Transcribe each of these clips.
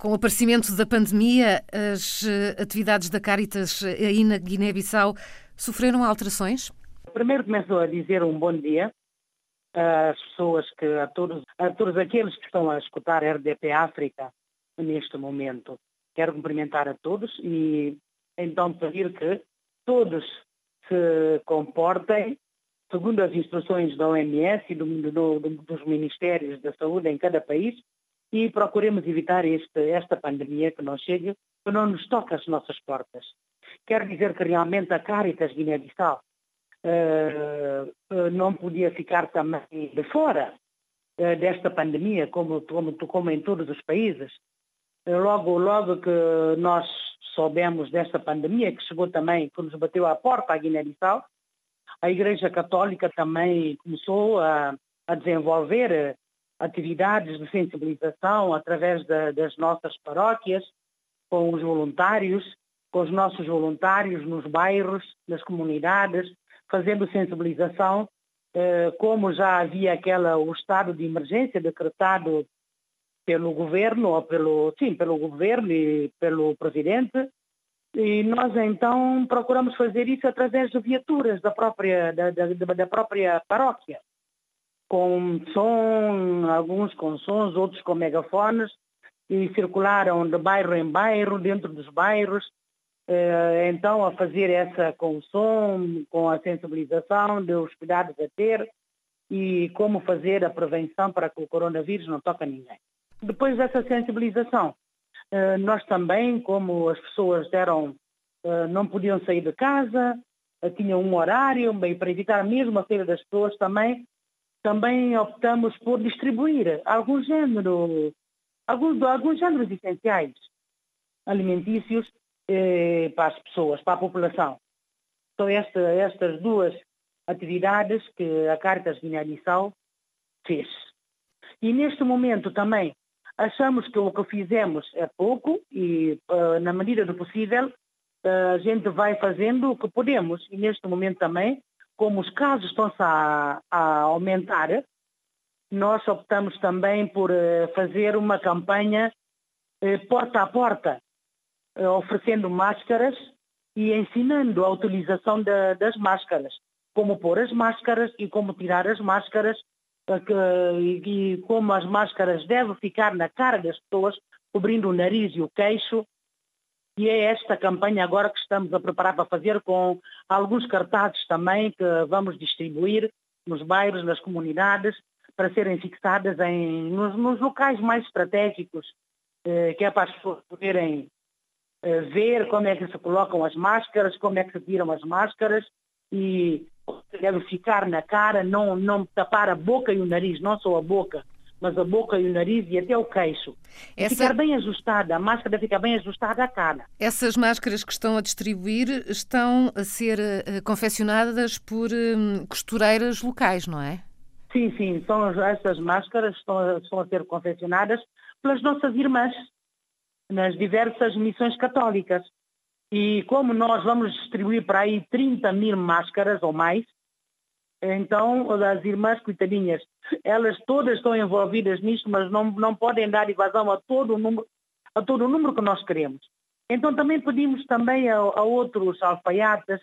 Com o aparecimento da pandemia, as eh, atividades da Caritas aí na Guiné-Bissau sofreram alterações? Primeiro começo a dizer um bom dia às pessoas que, a todos, a todos aqueles que estão a escutar a RDP África neste momento. Quero cumprimentar a todos e então pedir que todos se comportem segundo as instruções da OMS e do, do, dos Ministérios da Saúde em cada país e procuremos evitar este, esta pandemia que não chegue, que não nos toque as nossas portas. Quero dizer que realmente a Caritas Guiné-Bissau uh, não podia ficar também de fora uh, desta pandemia, como, como, como em todos os países. Logo, logo que nós soubemos desta pandemia, que chegou também, que nos bateu à porta a Guiné-Bissau, a Igreja Católica também começou a, a desenvolver atividades de sensibilização através da, das nossas paróquias, com os voluntários, com os nossos voluntários nos bairros, nas comunidades, fazendo sensibilização, eh, como já havia aquela, o estado de emergência decretado pelo governo, ou pelo, sim, pelo governo e pelo presidente, e nós então procuramos fazer isso através de viaturas da própria, da, da, da própria paróquia, com som, alguns com sons, outros com megafones, e circularam de bairro em bairro, dentro dos bairros, eh, então a fazer essa com som, com a sensibilização dos cuidados a ter e como fazer a prevenção para que o coronavírus não toque a ninguém. Depois dessa sensibilização, eh, nós também, como as pessoas eram, eh, não podiam sair de casa, tinham um horário, bem, para evitar mesmo a saída das pessoas também, também optamos por distribuir algum género, alguns, alguns géneros essenciais alimentícios eh, para as pessoas, para a população. São esta, estas duas atividades que a Caritas Guiné-Bissau fez. E neste momento também Achamos que o que fizemos é pouco e, uh, na medida do possível, uh, a gente vai fazendo o que podemos. E neste momento também, como os casos estão-se a, a, aumentar, nós optamos também por uh, fazer uma campanha porta a porta, oferecendo máscaras e ensinando a utilização de, das máscaras, como pôr as máscaras e como tirar as máscaras e como as máscaras devem ficar na cara das pessoas, cobrindo o nariz e o queixo. E é esta campanha agora que estamos a preparar para fazer com alguns cartazes também que vamos distribuir nos bairros, nas comunidades, para serem fixadas em, nos, nos locais mais estratégicos, eh, que é para as pessoas poderem eh, ver como é que se colocam as máscaras, como é que se tiram as máscaras e deve ficar na cara, não, não tapar a boca e o nariz, não só a boca, mas a boca e o nariz e até o queixo. Essa... Ficar bem ajustada, a máscara fica bem ajustada à cara. Essas máscaras que estão a distribuir estão a ser uh, confeccionadas por uh, costureiras locais, não é? Sim, sim, são essas máscaras estão, estão a ser confeccionadas pelas nossas irmãs nas diversas missões católicas. E como nós vamos distribuir para aí 30 mil máscaras ou mais, então as irmãs coitadinhas, elas todas estão envolvidas nisto, mas não, não podem dar evasão a todo o número, a todo o número que nós queremos. Então também pedimos também a, a outros alfaiates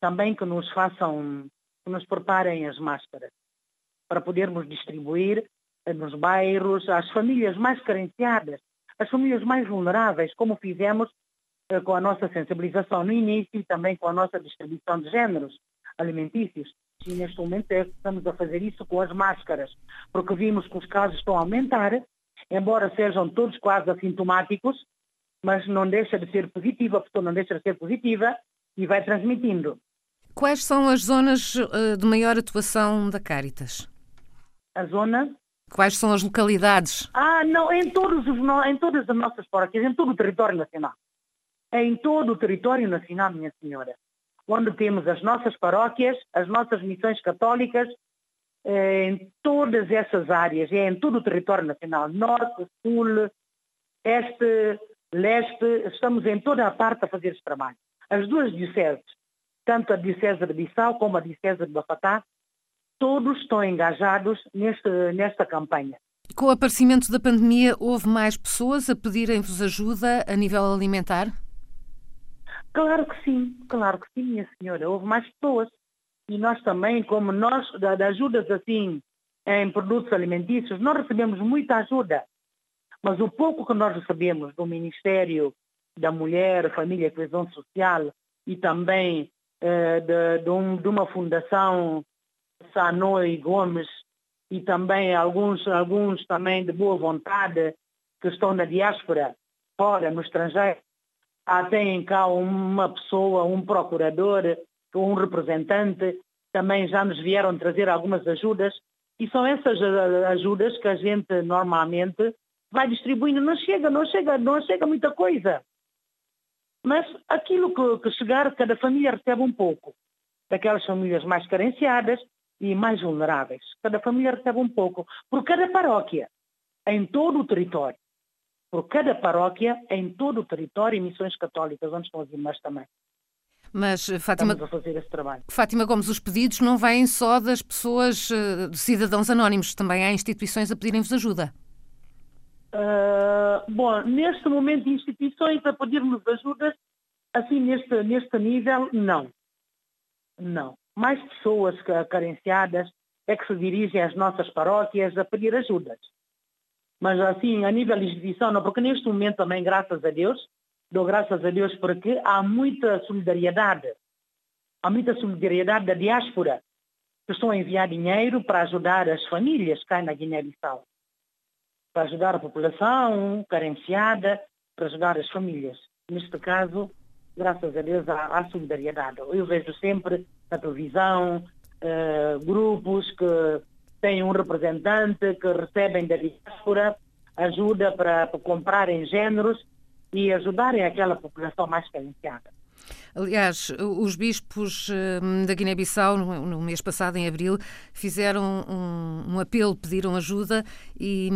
também que nos façam, que nos preparem as máscaras para podermos distribuir nos bairros às famílias mais carenciadas, às famílias mais vulneráveis, como fizemos eh, com a nossa sensibilização no início e também com a nossa distribuição de géneros alimentícios. E neste momento é estamos a fazer isso com as máscaras, porque vimos que os casos estão a aumentar, embora sejam todos quase assintomáticos, mas não deixa de ser positiva, a pessoa não deixa de ser positiva e vai transmitindo. Quais são as zonas eh, de maior atuação da Caritas? A zona? Quais são as localidades? Ah, não, em, todos os, em todas as nossas paróquias, em todo o território nacional em todo o território nacional, minha senhora, onde temos as nossas paróquias, as nossas missões católicas, eh, em todas essas áreas, é em todo o território nacional, norte, sul, este, leste, estamos em toda a parte a fazer este trabalho. As duas dioceses, tanto a diocese de Bissau como a diocese de Bafatá, todos estão engajados neste, nesta campanha. Com o aparecimento da pandemia, houve mais pessoas a pedirem-vos ajuda a nível alimentar? Claro que sim, claro que sim, minha senhora. Houve mais pessoas. E nós também, como nós, de ajudas assim, em produtos alimentícios, nós recebemos muita ajuda. Mas o pouco que nós recebemos do Ministério da Mulher, Família e Coesão Social e também eh, de, de, um, de, uma fundação Sanoi Gomes e também alguns, alguns também de boa vontade que estão na diáspora, fora, no estrangeiro. Há, tem cá uma pessoa, um procurador, um representante, também já nos vieram trazer algumas ajudas e são essas ajudas que a gente normalmente vai distribuindo. Não chega, não chega, não chega muita coisa. Mas aquilo que, que chegar, cada família recebe um pouco. Daquelas famílias mais carenciadas e mais vulneráveis. Cada família recebe um pouco. Por cada paróquia, em todo o território. Por cada paróquia, em todo o território, e missões católicas, onde estão as irmãs também. Mas, Fátima, Fátima Gomes, os pedidos não vêm só das pessoas, eh, de cidadãos anónimos, também há instituições a pedirem-vos ajuda. Uh, bom, neste momento, instituições a pedir-nos ajuda, assim, neste, neste nível, não. Não. Mais pessoas carenciadas é que se dirigem às nossas paróquias a pedir ajudas. Mas, assim, a nível de instituição, não, porque neste momento também, graças a Deus, dou graças a Deus porque há muita solidariedade. Há muita solidariedade da diáspora que estão a enviar dinheiro para ajudar as famílias cá na Guiné-Bissau para ajudar a população carenciada, para ajudar as famílias. Neste caso, graças a Deus, há, há solidariedade. Eu vejo sempre na televisão uh, grupos que têm um representante, que recebem da diáspora ajuda para, comprarem géneros e ajudarem aquela população mais carenciada. Aliás, os bispos hum, da Guiné-Bissau, no mês passado, em abril, fizeram um, apelo, pediram ajuda e,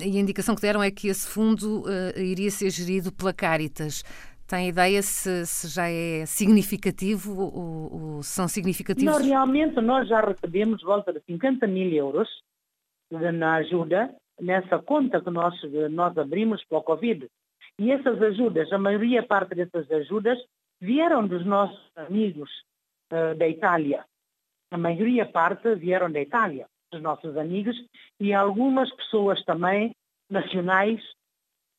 e, a indicação que deram é que esse fundo uh, iria ser gerido pela Caritas. Tem ideia se, se já é significativo ou, ou são significativos? Não, realmente nós já recebemos volta de 50 mil euros na ajuda nessa conta que nós, nós abrimos para o Covid. E essas ajudas, a maioria parte dessas ajudas vieram dos nossos amigos uh, da Itália. A maioria parte vieram da Itália, dos nossos amigos, e algumas pessoas também nacionais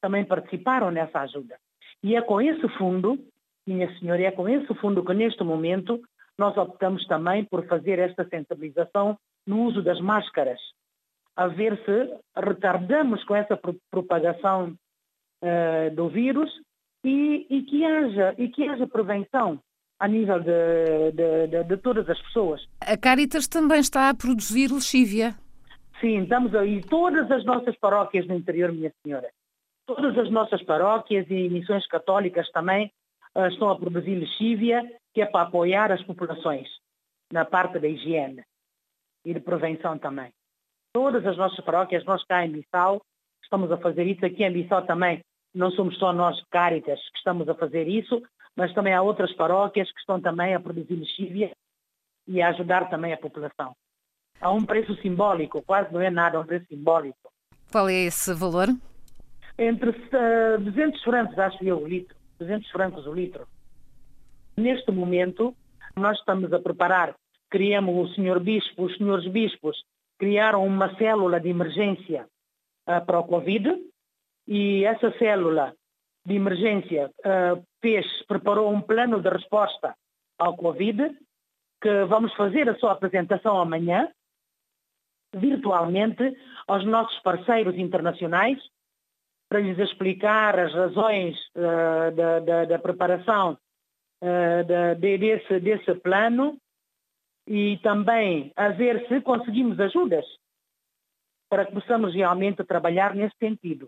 também participaram nessa ajuda. E é com esse fundo, minha senhora, é com esse fundo que neste momento nós optamos também por fazer esta sensibilização no uso das máscaras, a ver se retardamos com essa propagação uh, do vírus e, e, que haja, e que haja prevenção a nível de, de, de, de, todas as pessoas. A Caritas também está a produzir lexívia. Sim, estamos aí. Todas as nossas paróquias no interior, minha senhora. Todas as nossas paróquias e missões católicas também uh, estão a produzir lexívia, que é para apoiar as populações na parte da higiene e de prevenção também. Todas as nossas paróquias, nós cá em Bissau, estamos a fazer isso. Aqui em Bissau também não somos só nós, Cáritas, que estamos a fazer isso, mas também há outras paróquias que estão também a produzir lexívia e a ajudar também a população. Há um preço simbólico, quase não é nada, é um preço simbólico. Qual é esse valor? Entre uh, 200 francos, acho eu, o litro. 200 francos o litro. Neste momento, nós estamos a preparar, criamos o senhor bispo, os senhores bispos criaram uma célula de emergência uh, para o Covid, e essa célula de emergência uh, fez, preparou um plano de resposta ao Covid, que vamos fazer a sua apresentação amanhã, virtualmente, aos nossos parceiros internacionais, para lhes explicar as razões uh, da, da, da, preparação uh, da, desse, desse plano e também a ver se conseguimos ajudas para que possamos realmente trabalhar nesse sentido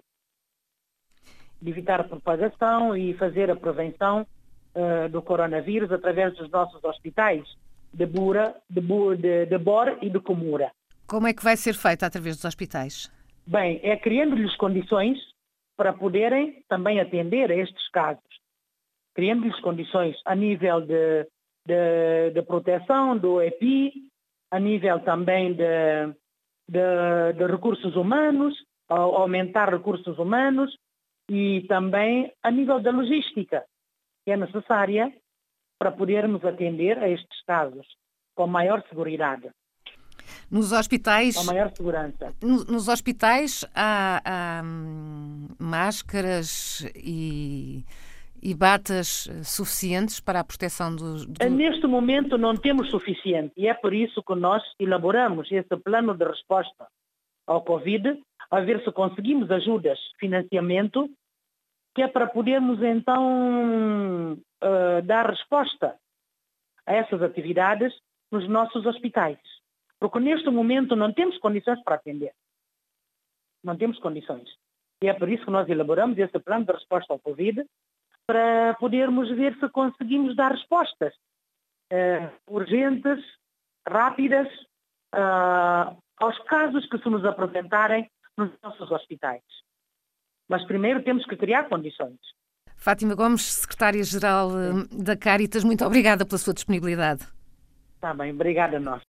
de evitar a propagação e fazer a prevenção uh, do coronavírus através dos nossos hospitais de Bura, de, de, de Bor e de Comura. Como é que vai ser feito através dos hospitais? Bem, é criando-lhes condições para poderem também atender a estes casos. Criando-lhes condições a nível de, de, de, proteção do EPI, a nível também de, de, de recursos humanos, aumentar recursos humanos e também a nível da logística, que é necessária para podermos atender a estes casos com maior segurança. Nos hospitais. Com maior segurança. Nos hospitais há, há hum, máscaras e, e batas suficientes para a proteção dos. Do... Neste momento não temos suficiente e é por isso que nós elaboramos esse plano de resposta ao Covid, a ver se conseguimos ajudas, financiamento, que é para podermos então uh, dar resposta a essas atividades nos nossos hospitais. Porque neste momento não temos condições para atender. Não temos condições. E é por isso que nós elaboramos esse plano de resposta ao Covid, para podermos ver se conseguimos dar respostas uh, urgentes, rápidas, uh, aos casos que se nos apresentarem nos nossos hospitais. Mas primeiro temos que criar condições. Fátima Gomes, secretária-geral eh, da Caritas, muito obrigada pela sua disponibilidade. Está bem, obrigada a nós.